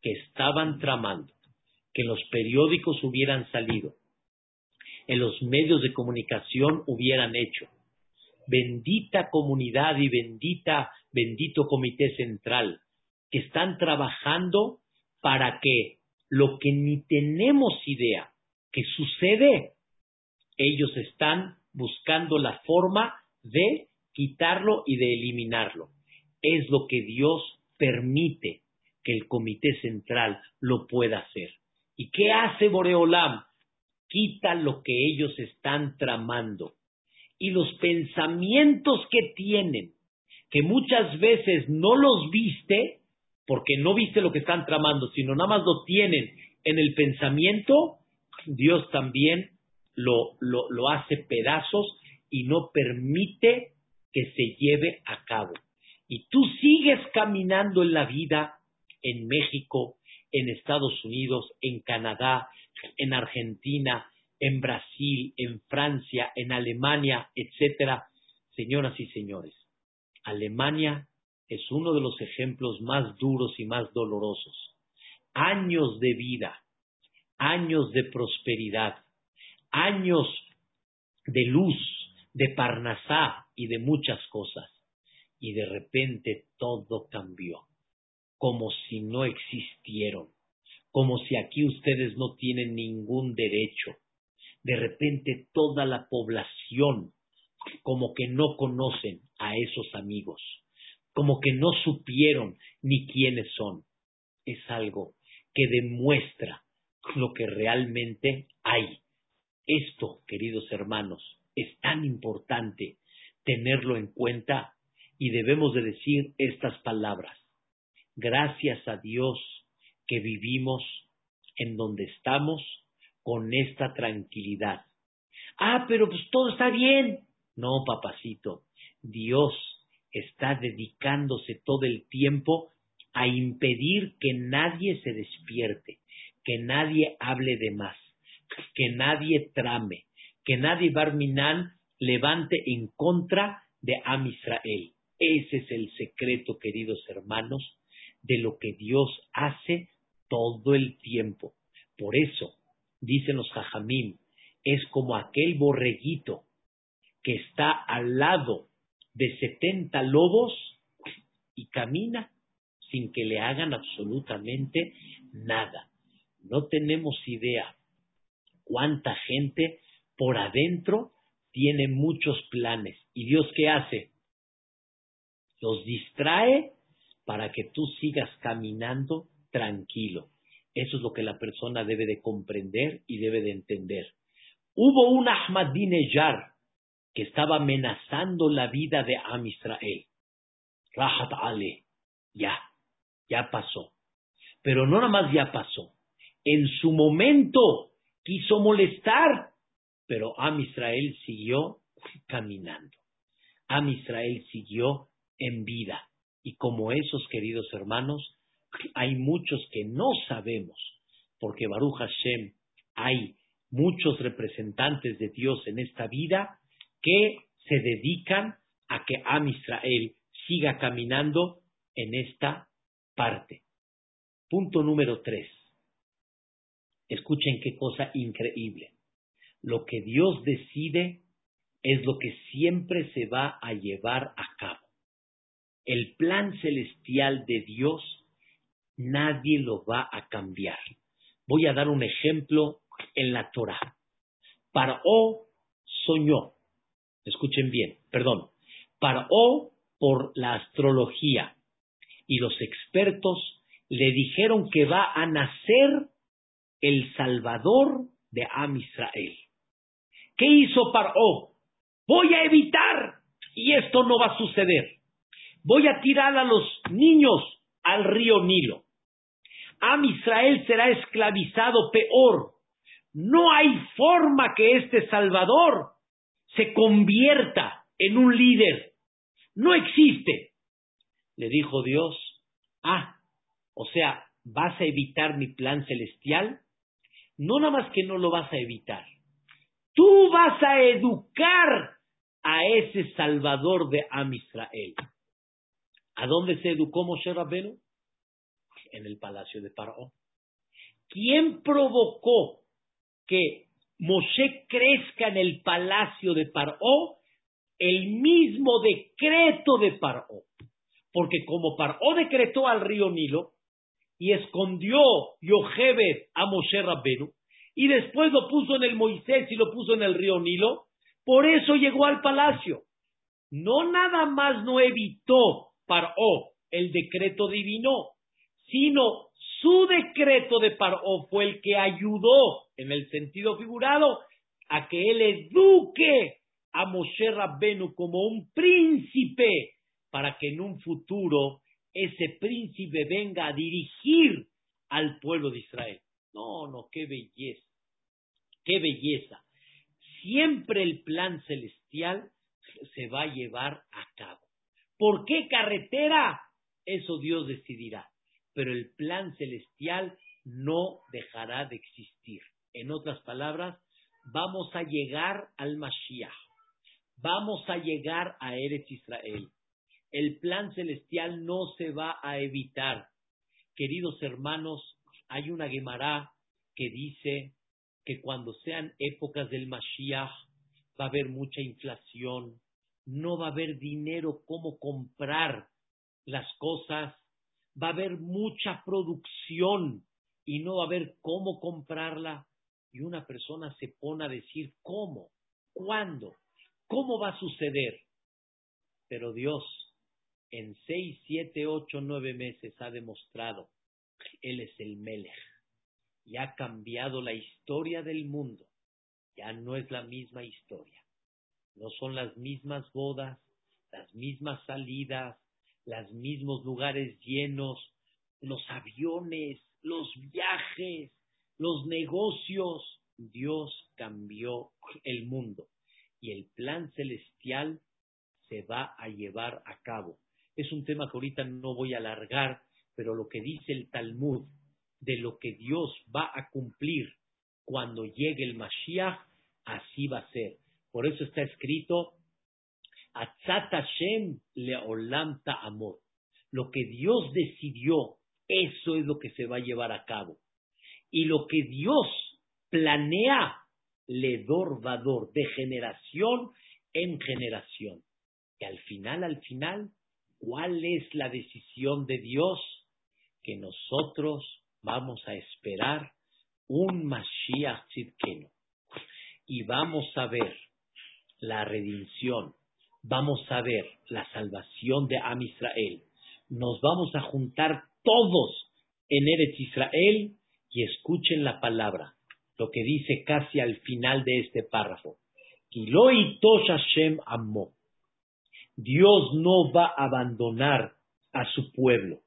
que estaban tramando, que los periódicos hubieran salido, en los medios de comunicación hubieran hecho. Bendita comunidad y bendita, bendito comité central, que están trabajando para que lo que ni tenemos idea que sucede, ellos están buscando la forma de quitarlo y de eliminarlo. Es lo que Dios permite que el comité central lo pueda hacer. ¿Y qué hace Boreolam? Quita lo que ellos están tramando. Y los pensamientos que tienen, que muchas veces no los viste, porque no viste lo que están tramando, sino nada más lo tienen en el pensamiento, Dios también lo, lo, lo hace pedazos y no permite que se lleve a cabo. Y tú sigues caminando en la vida en México, en Estados Unidos, en Canadá, en Argentina, en Brasil, en Francia, en Alemania, etcétera. Señoras y señores, Alemania es uno de los ejemplos más duros y más dolorosos. Años de vida, años de prosperidad, años de luz, de Parnasá y de muchas cosas. Y de repente todo cambió, como si no existieron, como si aquí ustedes no tienen ningún derecho. De repente toda la población como que no conocen a esos amigos, como que no supieron ni quiénes son. Es algo que demuestra lo que realmente hay. Esto, queridos hermanos, es tan importante tenerlo en cuenta y debemos de decir estas palabras. Gracias a Dios que vivimos en donde estamos con esta tranquilidad. Ah, pero pues todo está bien. No, papacito, Dios está dedicándose todo el tiempo a impedir que nadie se despierte, que nadie hable de más, que nadie trame, que nadie Barminan levante en contra de Am Israel. Ese es el secreto, queridos hermanos, de lo que Dios hace todo el tiempo. Por eso, dicen los Jajamim, es como aquel borreguito que está al lado de 70 lobos y camina sin que le hagan absolutamente nada. No tenemos idea cuánta gente por adentro tiene muchos planes. ¿Y Dios qué hace? Los distrae para que tú sigas caminando tranquilo. Eso es lo que la persona debe de comprender y debe de entender. Hubo un Ahmadinejad que estaba amenazando la vida de Am Israel. Rahat Ale, ya, ya pasó. Pero no nada más ya pasó. En su momento quiso molestar, pero Am Israel siguió caminando. Am Israel siguió en vida. Y como esos queridos hermanos, hay muchos que no sabemos, porque Baruch Hashem hay muchos representantes de Dios en esta vida que se dedican a que Am Israel siga caminando en esta parte. Punto número tres. Escuchen qué cosa increíble. Lo que Dios decide es lo que siempre se va a llevar a cabo. El plan celestial de Dios nadie lo va a cambiar. Voy a dar un ejemplo en la Torah. Paró soñó. Escuchen bien, perdón. Paró por la astrología y los expertos le dijeron que va a nacer el Salvador de Am Israel. ¿Qué hizo Paró? Voy a evitar y esto no va a suceder. Voy a tirar a los niños al río Nilo. Am Israel será esclavizado peor. No hay forma que este Salvador se convierta en un líder. No existe. Le dijo Dios, ah, o sea, ¿vas a evitar mi plan celestial? No nada más que no lo vas a evitar. Tú vas a educar a ese Salvador de Am Israel. ¿A dónde se educó Moshe Rabbenu? En el palacio de Paró. ¿Quién provocó que Moshe crezca en el palacio de Paró? El mismo decreto de Paró. Porque como Paró decretó al río Nilo y escondió Yohebed a Moshe Rabbenu, y después lo puso en el Moisés y lo puso en el río Nilo, por eso llegó al palacio. No nada más no evitó Paró el decreto divino, sino su decreto de Paró fue el que ayudó, en el sentido figurado, a que él eduque a Moshe Rabbenu como un príncipe, para que en un futuro ese príncipe venga a dirigir al pueblo de Israel. No, no, qué belleza, qué belleza. Siempre el plan celestial se va a llevar a cabo. ¿Por qué carretera? Eso Dios decidirá. Pero el plan celestial no dejará de existir. En otras palabras, vamos a llegar al Mashiach. Vamos a llegar a Eretz Israel. El plan celestial no se va a evitar. Queridos hermanos, hay una Gemara que dice que cuando sean épocas del Mashiach va a haber mucha inflación, no va a haber dinero como comprar las cosas, va a haber mucha producción y no va a haber cómo comprarla. Y una persona se pone a decir, ¿cómo? ¿Cuándo? ¿Cómo va a suceder? Pero Dios en seis, siete, ocho, nueve meses ha demostrado que Él es el Melech y ha cambiado la historia del mundo. Ya no es la misma historia. No son las mismas bodas, las mismas salidas, los mismos lugares llenos, los aviones, los viajes, los negocios. Dios cambió el mundo y el plan celestial se va a llevar a cabo. Es un tema que ahorita no voy a alargar, pero lo que dice el Talmud de lo que Dios va a cumplir cuando llegue el Mashiach, así va a ser. Por eso está escrito, Atzat Hashem leolam ta'amot. Lo que Dios decidió, eso es lo que se va a llevar a cabo. Y lo que Dios planea, ledor vador, de generación en generación. Y al final, al final, ¿cuál es la decisión de Dios? Que nosotros vamos a esperar un Mashiach Tzidkenu. Y vamos a ver la redención, vamos a ver la salvación de Am Israel. Nos vamos a juntar todos en Eretz Israel y escuchen la palabra, lo que dice casi al final de este párrafo. Dios no va a abandonar a su pueblo.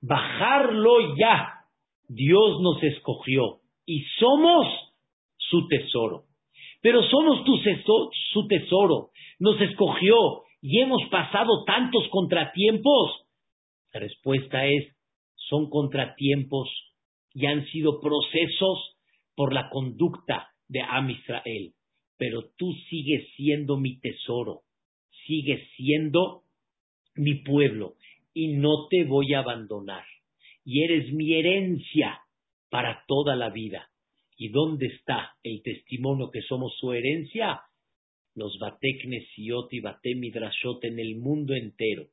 Bajarlo ya. Dios nos escogió y somos su tesoro. Pero somos su tesoro. Nos escogió y hemos pasado tantos contratiempos. La respuesta es, son contratiempos y han sido procesos por la conducta de Am Israel. Pero tú sigues siendo mi tesoro, sigues siendo mi pueblo y no te voy a abandonar. Y eres mi herencia para toda la vida. ¿Y dónde está el testimonio que somos su herencia? Los Bateknesiot y Batemidrashot en el mundo entero.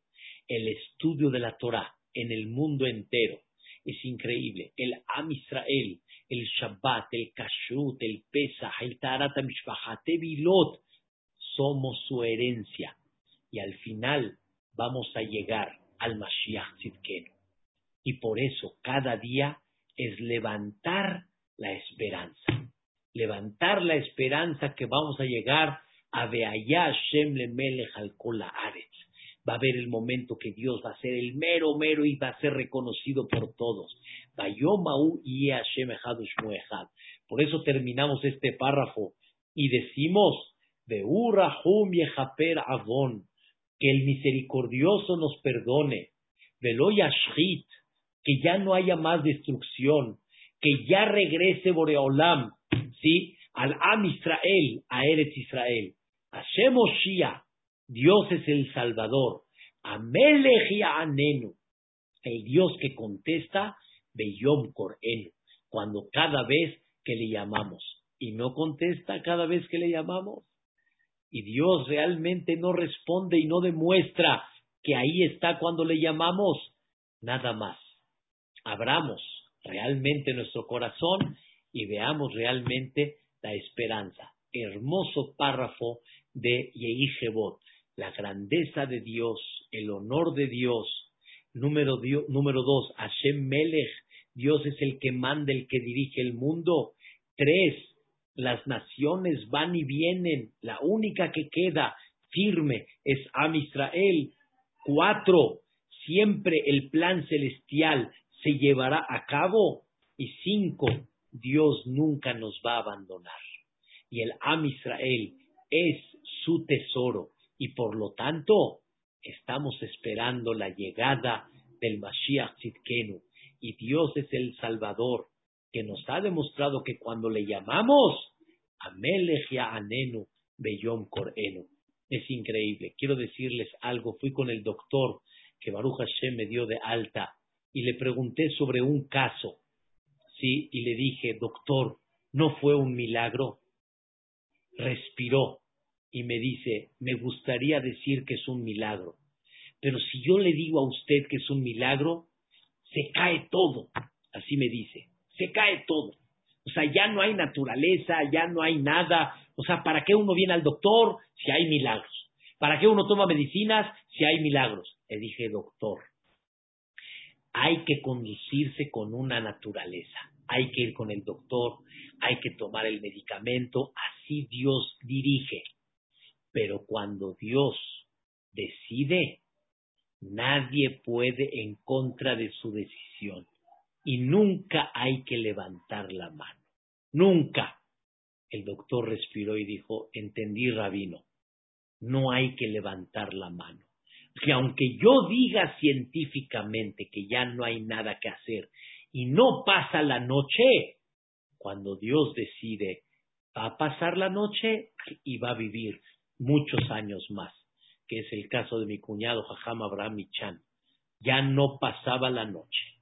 El estudio de la Torah en el mundo entero. Es increíble. El Am Israel, el Shabbat, el Kashrut, el Pesach, el Tarat Vilot, somos su herencia. Y al final vamos a llegar al Mashiach Tzidkenu. Y por eso cada día es levantar la esperanza. Levantar la esperanza que vamos a llegar a Beayá Shem Melech al va a haber el momento que Dios va a ser el mero mero y va a ser reconocido por todos. Por eso terminamos este párrafo y decimos, Avon, que el misericordioso nos perdone, que ya no haya más destrucción, que ya regrese Boreolam, ¿sí? Al Am Israel, a Eretz Israel. Hashem Shia, Dios es el Salvador. Amelech Anenu. El Dios que contesta, Beyom Korenu. Cuando cada vez que le llamamos. Y no contesta cada vez que le llamamos. Y Dios realmente no responde y no demuestra que ahí está cuando le llamamos. Nada más. Abramos realmente nuestro corazón y veamos realmente la esperanza. Hermoso párrafo de Yehijebot la grandeza de Dios, el honor de Dios. Número, número dos, Hashem Melech, Dios es el que manda, el que dirige el mundo. Tres, las naciones van y vienen, la única que queda firme es Am Israel. Cuatro, siempre el plan celestial se llevará a cabo. Y cinco, Dios nunca nos va a abandonar. Y el Am Israel es su tesoro y por lo tanto estamos esperando la llegada del Mashiach Tzidkenu y Dios es el Salvador que nos ha demostrado que cuando le llamamos Amelech Anenu Beyom Korenu es increíble. Quiero decirles algo. Fui con el doctor que Baruch Hashem me dio de alta y le pregunté sobre un caso. Sí, y le dije, doctor, ¿no fue un milagro? Respiró y me dice, me gustaría decir que es un milagro, pero si yo le digo a usted que es un milagro, se cae todo, así me dice, se cae todo. O sea, ya no hay naturaleza, ya no hay nada. O sea, ¿para qué uno viene al doctor si hay milagros? ¿Para qué uno toma medicinas si hay milagros? Le dije, doctor, hay que conducirse con una naturaleza. Hay que ir con el doctor, hay que tomar el medicamento, así Dios dirige. Pero cuando Dios decide, nadie puede en contra de su decisión. Y nunca hay que levantar la mano. Nunca. El doctor respiró y dijo, entendí, rabino, no hay que levantar la mano. Que aunque yo diga científicamente que ya no hay nada que hacer y no pasa la noche, cuando Dios decide, va a pasar la noche y va a vivir muchos años más, que es el caso de mi cuñado Jajam Abraham Michan. Ya no pasaba la noche.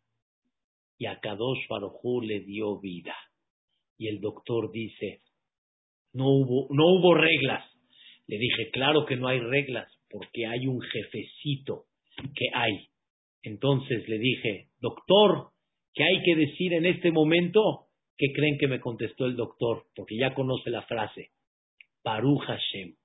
Y a Kadosh Barujú le dio vida. Y el doctor dice, No hubo, no hubo reglas. Le dije, claro que no hay reglas, porque hay un jefecito que hay. Entonces le dije, doctor, ¿qué hay que decir en este momento? ¿Qué creen que me contestó el doctor? Porque ya conoce la frase. Baruch Hashem.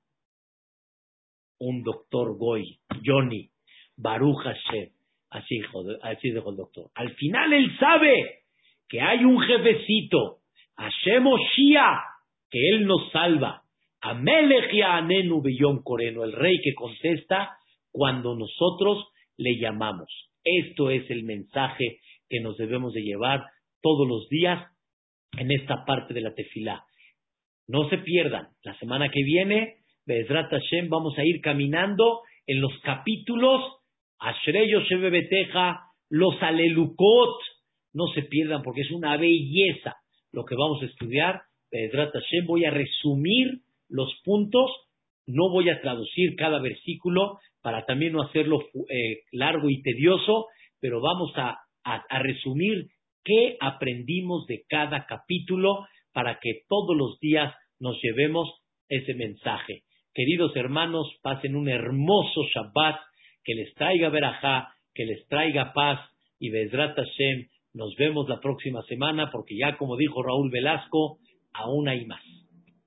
Un doctor Goy, Johnny, Baruch Hashem. Así dijo, así dijo el doctor. Al final él sabe que hay un jefecito, Hashem Oshia, que él nos salva. Amelech Anenu Beyom Coreno, el rey que contesta cuando nosotros le llamamos. Esto es el mensaje que nos debemos de llevar todos los días en esta parte de la tefilá. No se pierdan, la semana que viene, Bezrat Hashem, vamos a ir caminando en los capítulos Ashrey Beteja, los Alelukot. No se pierdan porque es una belleza lo que vamos a estudiar. Bezrat Hashem, voy a resumir los puntos, no voy a traducir cada versículo para también no hacerlo eh, largo y tedioso, pero vamos a, resumir qué aprendimos de cada capítulo para que todos los días nos llevemos ese mensaje. Queridos hermanos, pasen un hermoso Shabbat, que les traiga verajá, que les traiga paz y Bezrat Hashem. Nos vemos la próxima semana porque ya como dijo Raúl Velasco, aún hay más.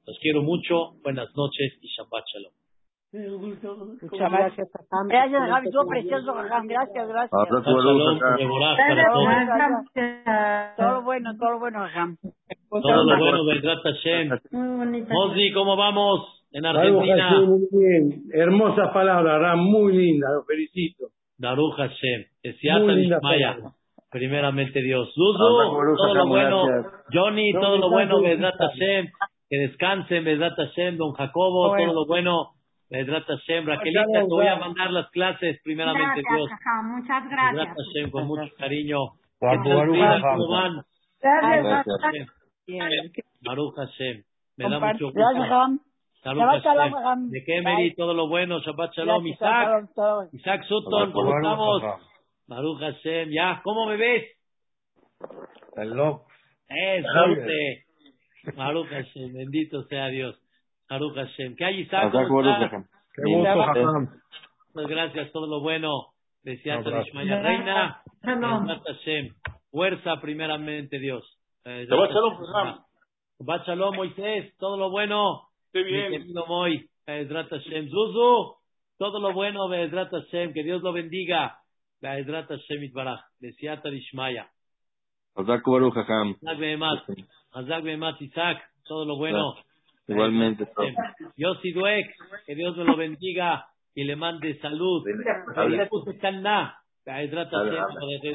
Los quiero mucho, buenas noches y Shabbat Shalom. Muchas gracias, Gracias, Javi. Estuvo precioso, Gracias, gracias. Todo lo bueno, todo lo bueno, Jajam. Todo lo bueno, Bedrat Hashem. Mozi, ¿cómo vamos en Argentina? Muy bien. Hermosas palabras, Ram. Muy lindas. Lo felicito. Daruj Hashem. Esiata Maya. Primeramente Dios. Luzu, todo lo bueno. Johnny, todo lo bueno, Bedrat Hashem. Que descansen, Bedrat Hashem. Don Jacobo, todo lo bueno. Vedrat Hashem, Raquelita, te voy a mandar las clases, primeramente gracias, Dios. Muchas gracias. Vedrat Hashem, con mucho cariño. ¿Cómo van? Gracias. Baruch Hashem. Me da mucho gusto. Gracias, Salud Hashem. De Kemeri, todo lo bueno. Shabbat Shalom. Isaac. Isaac Sutton, ¿cómo estamos? Baruch Hashem. Ya, ¿cómo me ves? Eh, suerte. Baruch Hashem. Bendito sea Dios. Baruch Hashem. ¿Qué hay, Isaac? Muchas gracias, todo lo bueno. Decía Ishmael Reina. Hashem. Fuerza primeramente, Dios. Shabbat Shalom, Shabbat Shalom, Moisés. Todo lo bueno. Qué bien. Mi querido Moy. Hashem. Zuzu. Todo lo bueno, Bezrat Hashem. Que Dios lo bendiga. Bezrat Hashem Itbaraj. Decía Ishmael. Hazak Baruch Hajam. Hazak Behemat. Isaac. Todo lo bueno. Igualmente. Yossi Duek, que Dios me lo bendiga y le mande salud.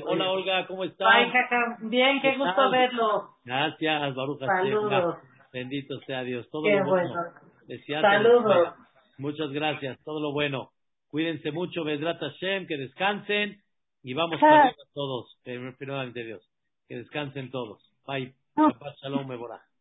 Hola Olga, ¿cómo estás? Bien, qué gusto verlo. Gracias, Baruch Saludos. Bendito sea Dios. Todo qué lo bueno. Saludos. Muchas gracias, todo lo bueno. Cuídense mucho, Vedrat Hashem, que descansen y vamos a todos, primeramente Dios. Que descansen todos. Bye. Shabbat Shalom, Meborah.